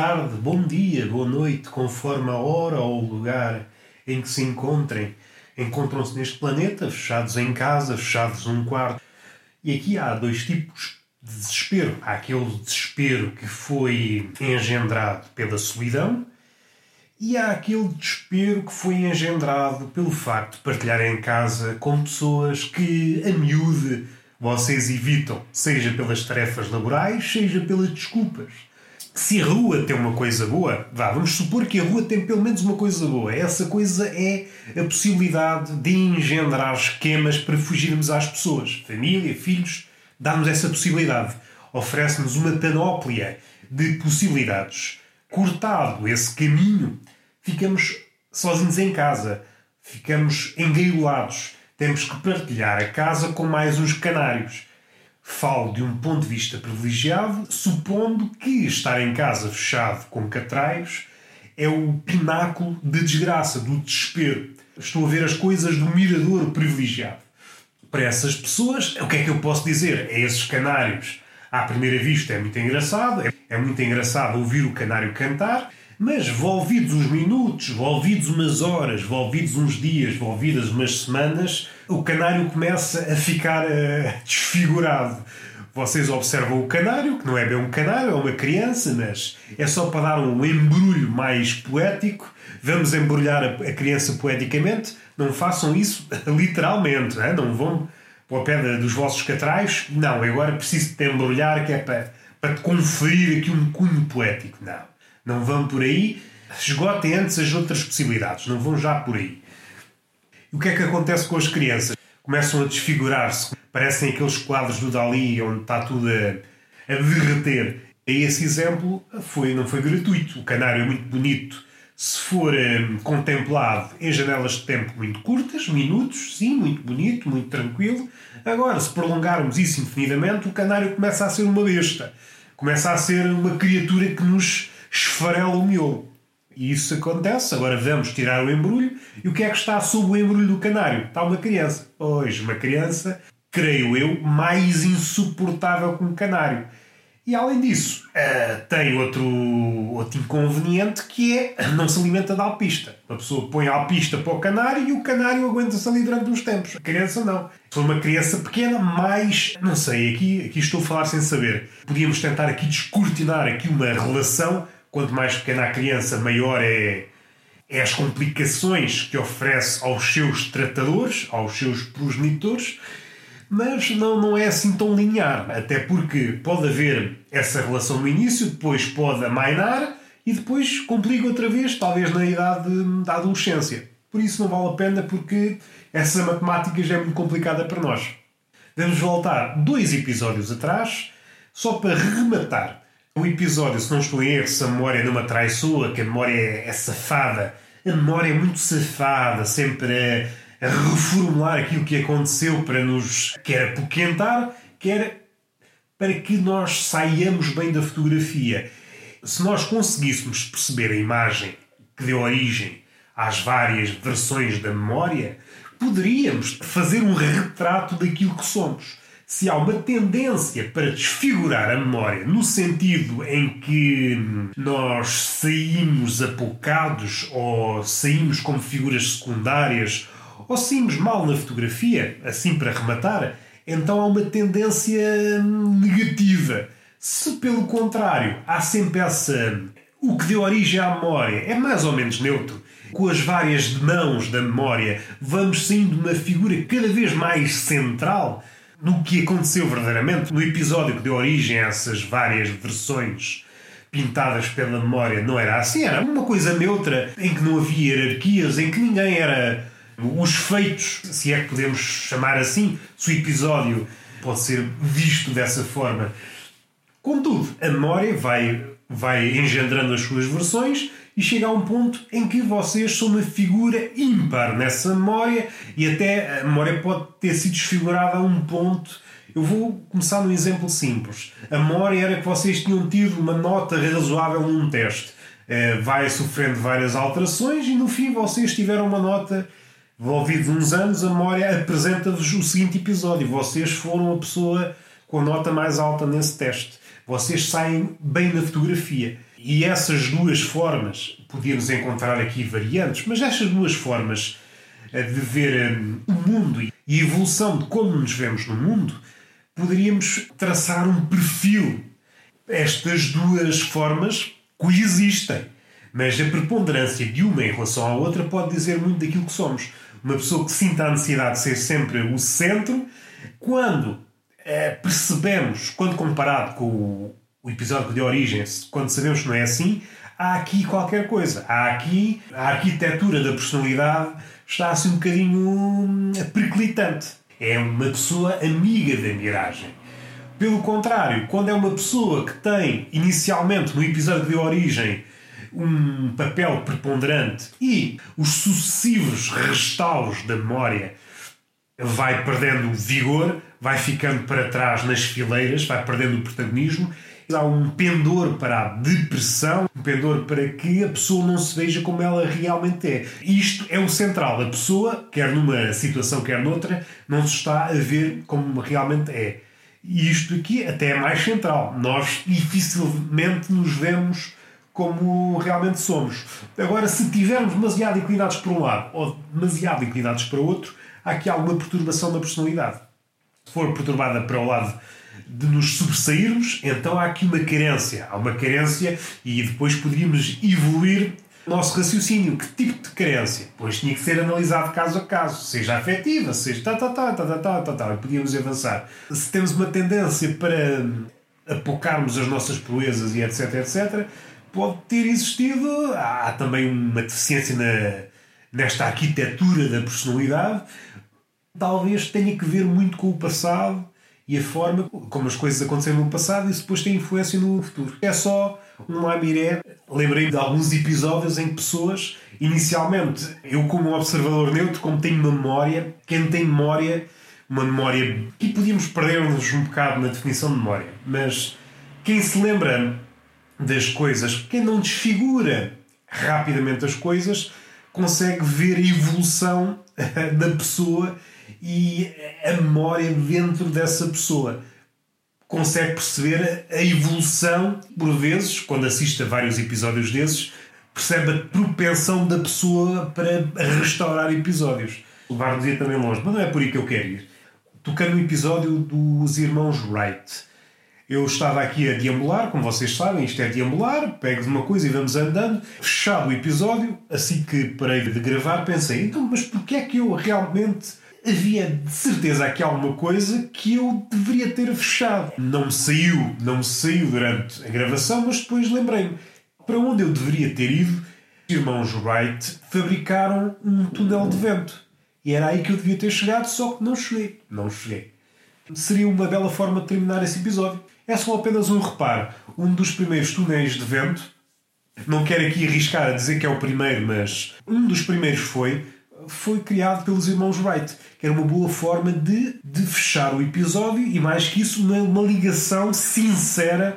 tarde, bom dia, boa noite, conforme a hora ou o lugar em que se encontrem. Encontram-se neste planeta, fechados em casa, fechados num quarto. E aqui há dois tipos de desespero. Há aquele desespero que foi engendrado pela solidão e há aquele desespero que foi engendrado pelo facto de partilhar em casa com pessoas que, a miúde, vocês evitam, seja pelas tarefas laborais, seja pelas desculpas. Se a rua tem uma coisa boa, vá, vamos supor que a rua tem pelo menos uma coisa boa. Essa coisa é a possibilidade de engendrar esquemas para fugirmos às pessoas. Família, filhos, dá-nos essa possibilidade. Oferece-nos uma panóplia de possibilidades. Cortado esse caminho, ficamos sozinhos em casa, ficamos engaiolados, temos que partilhar a casa com mais uns canários. Falo de um ponto de vista privilegiado, supondo que estar em casa fechado com catraios é o pináculo de desgraça, do desespero. Estou a ver as coisas do mirador privilegiado. Para essas pessoas, o que é que eu posso dizer? A esses canários, à primeira vista, é muito engraçado. É muito engraçado ouvir o canário cantar mas volvidos uns minutos, volvidos umas horas, volvidos uns dias, volvidas umas semanas, o canário começa a ficar uh, desfigurado. Vocês observam o canário, que não é bem um canário, é uma criança, mas é só para dar um embrulho mais poético. Vamos embrulhar a, a criança poeticamente. Não façam isso literalmente, né? não vão para a pedra dos vossos catrais. Não, agora preciso te embrulhar, que é para, para te conferir aqui um cunho poético. Não. Não vão por aí, esgotem antes as outras possibilidades, não vão já por aí. E o que é que acontece com as crianças? Começam a desfigurar-se, parecem aqueles quadros do Dali onde está tudo a, a derreter. E esse exemplo foi, não foi gratuito. O canário é muito bonito se for hum, contemplado em janelas de tempo muito curtas, minutos, sim, muito bonito, muito tranquilo. Agora, se prolongarmos isso indefinidamente, o canário começa a ser uma besta. Começa a ser uma criatura que nos esfarela o miolo. E isso acontece. Agora vamos tirar o embrulho. E o que é que está sob o embrulho do canário? Está uma criança. Hoje, uma criança, creio eu, mais insuportável que um canário. E além disso, uh, tem outro, outro inconveniente que é não se alimenta da alpista. A pessoa põe a alpista para o canário e o canário aguenta-se ali durante uns tempos. A criança não. For uma criança pequena, mais. Não sei, aqui, aqui estou a falar sem saber. Podíamos tentar aqui descortinar aqui uma relação quanto mais pequena a criança, maior é, é as complicações que oferece aos seus tratadores, aos seus progenitores, mas não, não é assim tão linear, até porque pode haver essa relação no início, depois pode amainar e depois complica outra vez, talvez na idade da adolescência. Por isso não vale a pena porque essa matemática já é muito complicada para nós. Vamos voltar dois episódios atrás, só para rematar o episódio, se não estou em erro, se a memória não me traiçoa, que a memória é, é safada, a memória é muito safada, sempre a, a, reformular aquilo que aconteceu para nos quer apoquentar, quer para que nós saiamos bem da fotografia. Se nós conseguíssemos perceber a imagem que deu origem às várias versões da memória, poderíamos fazer um retrato daquilo que somos se há uma tendência para desfigurar a memória no sentido em que nós saímos apocados ou saímos como figuras secundárias ou saímos mal na fotografia, assim para rematar, então há uma tendência negativa. Se pelo contrário há sempre essa. O que deu origem à memória é mais ou menos neutro. Com as várias mãos da memória, vamos saindo de uma figura cada vez mais central no que aconteceu verdadeiramente, no episódio que deu origem a essas várias versões pintadas pela memória, não era assim, era uma coisa neutra, em que não havia hierarquias, em que ninguém era os feitos, se é que podemos chamar assim, se o episódio pode ser visto dessa forma. Contudo, a memória vai, vai engendrando as suas versões e chega a um ponto em que vocês são uma figura ímpar nessa memória e até a memória pode ter sido desfigurada a um ponto. Eu vou começar num exemplo simples. A memória era que vocês tinham tido uma nota razoável num teste. Eh, vai sofrendo várias alterações e no fim vocês tiveram uma nota. Envolvidos uns anos, a memória apresenta-vos o seguinte episódio: vocês foram a pessoa com a nota mais alta nesse teste. Vocês saem bem na fotografia E essas duas formas, podíamos encontrar aqui variantes, mas estas duas formas de ver hum, o mundo e a evolução de como nos vemos no mundo, poderíamos traçar um perfil. Estas duas formas coexistem, mas a preponderância de uma em relação à outra pode dizer muito daquilo que somos. Uma pessoa que sinta a necessidade de ser sempre o centro, quando é, percebemos, quando comparado com o, o episódio de origem, quando sabemos que não é assim, há aqui qualquer coisa. Há aqui a arquitetura da personalidade está assim um bocadinho hum, periclitante. É uma pessoa amiga da miragem. Pelo contrário, quando é uma pessoa que tem, inicialmente, no episódio de origem, um papel preponderante e os sucessivos restauros da memória vai perdendo vigor, vai ficando para trás nas fileiras, vai perdendo o protagonismo há um pendor para a depressão, um pendor para que a pessoa não se veja como ela realmente é. Isto é o central. A pessoa, quer numa situação, quer noutra, não se está a ver como realmente é. E isto aqui até é mais central. Nós dificilmente nos vemos como realmente somos. Agora, se tivermos demasiado inclinados para um lado ou demasiado inclinados para outro, há aqui alguma perturbação da personalidade. Se for perturbada para o lado de nos sobressairmos, então há aqui uma carência. Há uma carência e depois poderíamos evoluir o nosso raciocínio. Que tipo de carência? Pois tinha que ser analisado caso a caso, seja afetiva, seja tá, tá, tá, tá, tá, tá, tá, tá, e podíamos avançar. Se temos uma tendência para apocarmos as nossas proezas e etc, etc, pode ter existido. Há também uma deficiência na, nesta arquitetura da personalidade. Talvez tenha que ver muito com o passado e a forma como as coisas aconteceram no passado, isso depois tem influência no futuro. É só um lamiré. Lembrei-me de alguns episódios em que pessoas, inicialmente, eu como observador neutro, como tenho memória, quem tem memória, uma memória que podíamos perder-nos um bocado na definição de memória, mas quem se lembra das coisas, quem não desfigura rapidamente as coisas, consegue ver a evolução da pessoa e a memória dentro dessa pessoa. Consegue perceber a evolução, por vezes, quando assiste a vários episódios desses, percebe a propensão da pessoa para restaurar episódios. Levar-nos ir também longe, mas não é por aí que eu quero ir. Tocando no episódio dos irmãos Wright. Eu estava aqui a deambular, como vocês sabem, isto é deambular, pego de uma coisa e vamos andando. Fechado o episódio, assim que parei de gravar, pensei, então, mas porquê é que eu realmente havia de certeza aqui alguma coisa que eu deveria ter fechado. Não me saiu, não me saiu durante a gravação, mas depois lembrei-me. Para onde eu deveria ter ido, os irmãos Wright fabricaram um túnel de vento. E era aí que eu devia ter chegado, só que não cheguei. Não cheguei. Seria uma bela forma de terminar esse episódio. É só apenas um reparo. Um dos primeiros túneis de vento, não quero aqui arriscar a dizer que é o primeiro, mas um dos primeiros foi foi criado pelos irmãos Wright, que era uma boa forma de, de fechar o episódio e, mais que isso, uma, uma ligação sincera,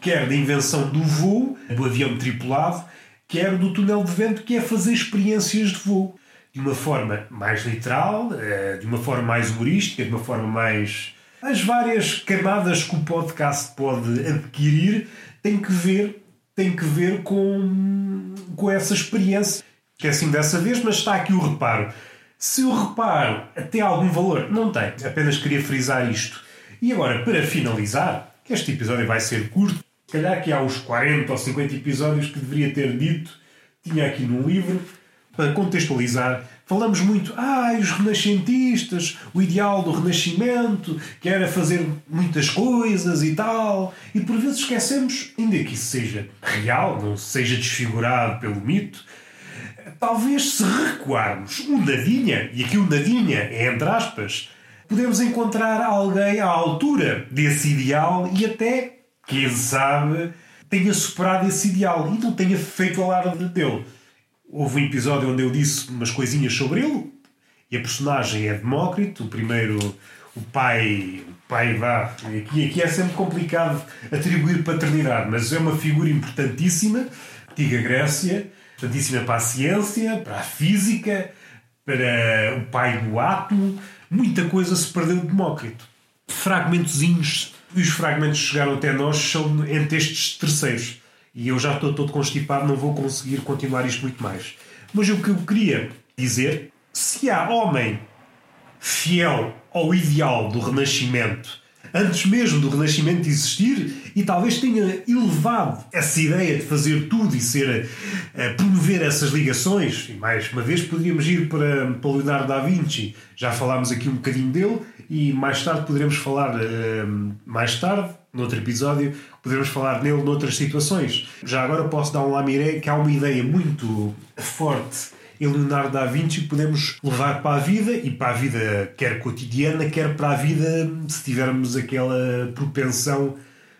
quer da invenção do voo, do avião tripulado, quer do túnel de vento, que é fazer experiências de voo. De uma forma mais literal, eh, de uma forma mais humorística, de uma forma mais. As várias camadas que o podcast pode adquirir têm que ver, têm que ver com, com essa experiência que é assim dessa vez, mas está aqui o reparo. Se o reparo tem algum valor, não tem. Apenas queria frisar isto. E agora, para finalizar, que este episódio vai ser curto, se calhar que há uns 40 ou 50 episódios que deveria ter dito, tinha aqui num livro, para contextualizar, falamos muito, ah, os renascentistas, o ideal do renascimento, que era fazer muitas coisas e tal, e por vezes esquecemos, ainda que isso seja real, não seja desfigurado pelo mito, talvez se recuarmos um nadinha, e aqui o nadinha é entre aspas, podemos encontrar alguém à altura desse ideal e até, quem sabe, tenha superado esse ideal e não tenha feito alarde dele. Houve um episódio onde eu disse umas coisinhas sobre ele e a personagem é Demócrito, o primeiro, o pai, o pai vá. Aqui, aqui é sempre complicado atribuir paternidade, mas é uma figura importantíssima, antiga Grécia, importantíssima para a ciência, para a física, para o pai do átomo. Muita coisa se perdeu de Demócrito. Fragmentozinhos, e os fragmentos que chegaram até nós são entre estes terceiros. e eu já estou todo constipado, não vou conseguir continuar isto muito mais. Mas o que eu queria dizer, se há homem fiel ao ideal do Renascimento, antes mesmo do Renascimento existir, e talvez tenha elevado essa ideia de fazer tudo e ser a, promover essas ligações, e mais uma vez poderíamos ir para, para Leonardo da Vinci, já falámos aqui um bocadinho dele, e mais tarde poderemos falar, uh, mais tarde, noutro episódio, poderemos falar nele noutras situações. Já agora posso dar um lamiré que há uma ideia muito forte em Leonardo da Vinci que podemos levar para a vida e para a vida quer cotidiana, quer para a vida se tivermos aquela propensão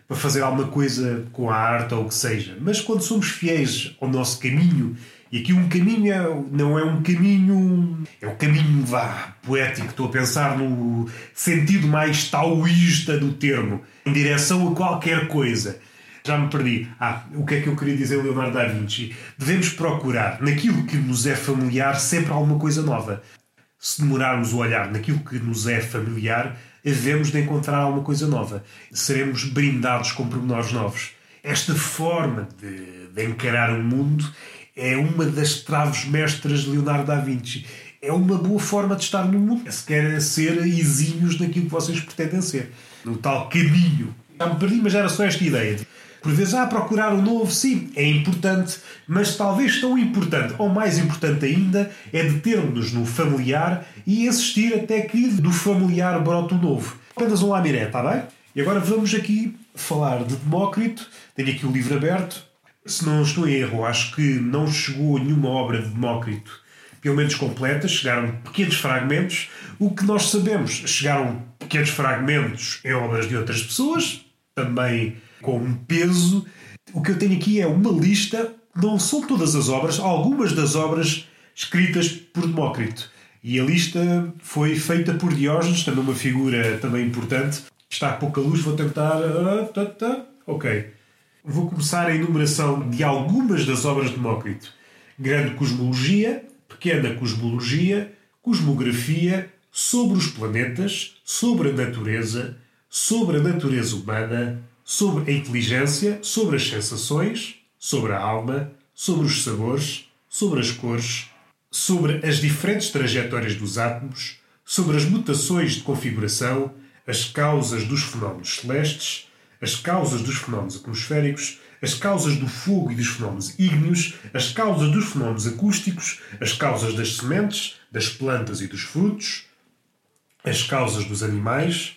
para fazer alguma coisa com a arte ou o que seja. Mas quando somos fiéis ao nosso caminho, e aqui um caminho é, não é um caminho, é um caminho vá, poético, estou a pensar no sentido mais taoísta do termo, em direção a qualquer coisa. Já me perdi. Ah, o que é que eu queria dizer, Leonardo da Vinci? Devemos procurar, naquilo que nos é familiar, sempre alguma coisa nova. Se demorarmos o olhar naquilo que nos é familiar, devemos de encontrar alguma coisa nova. Seremos brindados com pormenores novos. Esta forma de, de encarar o mundo é uma das traves mestras de Leonardo da Vinci. É uma boa forma de estar no mundo. Se querem ser exímios naquilo que vocês pretendem ser. No tal caminho. Já me perdi, mas era só esta ideia. Por vezes, ah, procurar o novo, sim, é importante, mas talvez tão importante, ou mais importante ainda, é determos-nos no familiar e assistir até que do familiar brota o novo. Apenas um lamiré, está bem? E agora vamos aqui falar de Demócrito. Tenho aqui o livro aberto. Se não estou em erro, acho que não chegou nenhuma obra de Demócrito, pelo menos completa, chegaram pequenos fragmentos. O que nós sabemos, chegaram pequenos fragmentos em obras de outras pessoas, também com um peso. O que eu tenho aqui é uma lista, não são todas as obras, algumas das obras escritas por Demócrito. E a lista foi feita por Diógenes, também uma figura também importante. Está a pouca luz, vou tentar. Ah, tá, tá. Ok. Vou começar a enumeração de algumas das obras de Demócrito: Grande Cosmologia, Pequena Cosmologia, Cosmografia, Sobre os Planetas, Sobre a Natureza, Sobre a Natureza Humana, sobre a inteligência, sobre as sensações, sobre a alma, sobre os sabores, sobre as cores, sobre as diferentes trajetórias dos átomos, sobre as mutações de configuração, as causas dos fenómenos celestes, as causas dos fenómenos atmosféricos, as causas do fogo e dos fenómenos ígneos, as causas dos fenómenos acústicos, as causas das sementes, das plantas e dos frutos, as causas dos animais,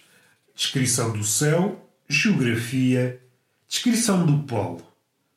descrição do céu, geografia, descrição do polo,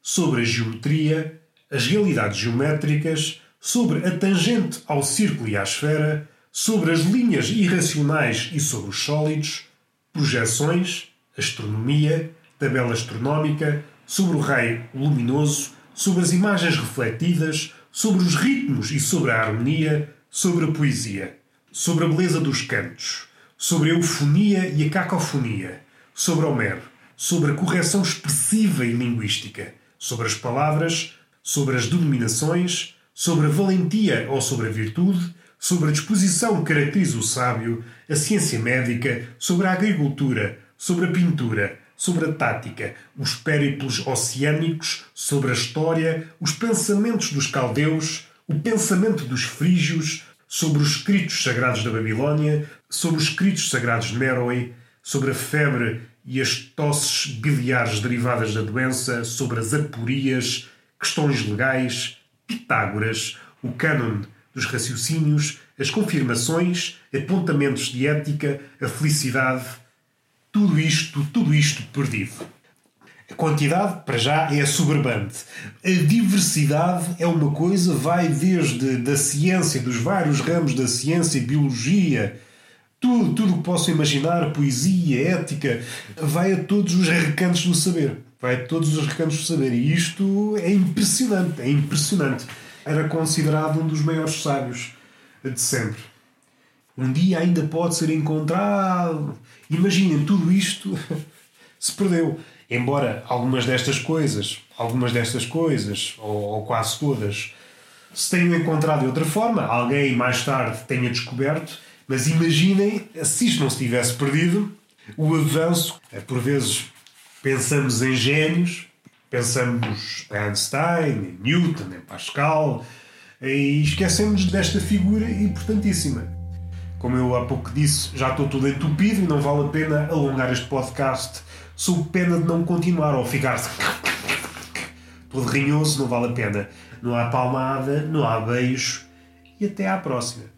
sobre a geometria, as realidades geométricas, sobre a tangente ao círculo e à esfera, sobre as linhas irracionais e sobre os sólidos, projeções, astronomia, tabela astronómica, sobre o raio luminoso, sobre as imagens refletidas, sobre os ritmos e sobre a harmonia, sobre a poesia, sobre a beleza dos cantos, sobre a eufonia e a cacofonia, sobre Homero, sobre a correção expressiva e linguística, sobre as palavras, sobre as denominações, sobre a valentia ou sobre a virtude, sobre a disposição que caracteriza o sábio, a ciência médica, sobre a agricultura, sobre a pintura, sobre a tática, os périplos oceânicos, sobre a história, os pensamentos dos caldeus, o pensamento dos frígios, sobre os escritos sagrados da Babilônia, sobre os escritos sagrados de Meroe, sobre a febre e as tosses biliares derivadas da doença, sobre as aporias, questões legais, Pitágoras, o cânon dos raciocínios, as confirmações, apontamentos de ética, a felicidade, tudo isto, tudo isto perdido. A quantidade, para já, é soberbante. A diversidade é uma coisa, vai desde da ciência, dos vários ramos da ciência, biologia, tudo, tudo o que posso imaginar, poesia, ética, vai a todos os recantos do saber. Vai a todos os recantos do saber. E isto é impressionante, é impressionante. Era considerado um dos maiores sábios de sempre. Um dia ainda pode ser encontrado. Imaginem, tudo isto se perdeu. Embora algumas destas coisas, algumas destas coisas, ou, ou quase todas, se tenham encontrado de outra forma, alguém mais tarde tenha descoberto, mas imaginem se isto não se tivesse perdido, o avanço, é, por vezes pensamos em gênios, Pensamos em Einstein, em Newton, em Pascal e esquecemos desta figura importantíssima. Como eu há pouco disse, já estou todo entupido e não vale a pena alongar este podcast sob pena de não continuar ou ficar todo rinhoso, não vale a pena. Não há palmada, não há beijo e até à próxima.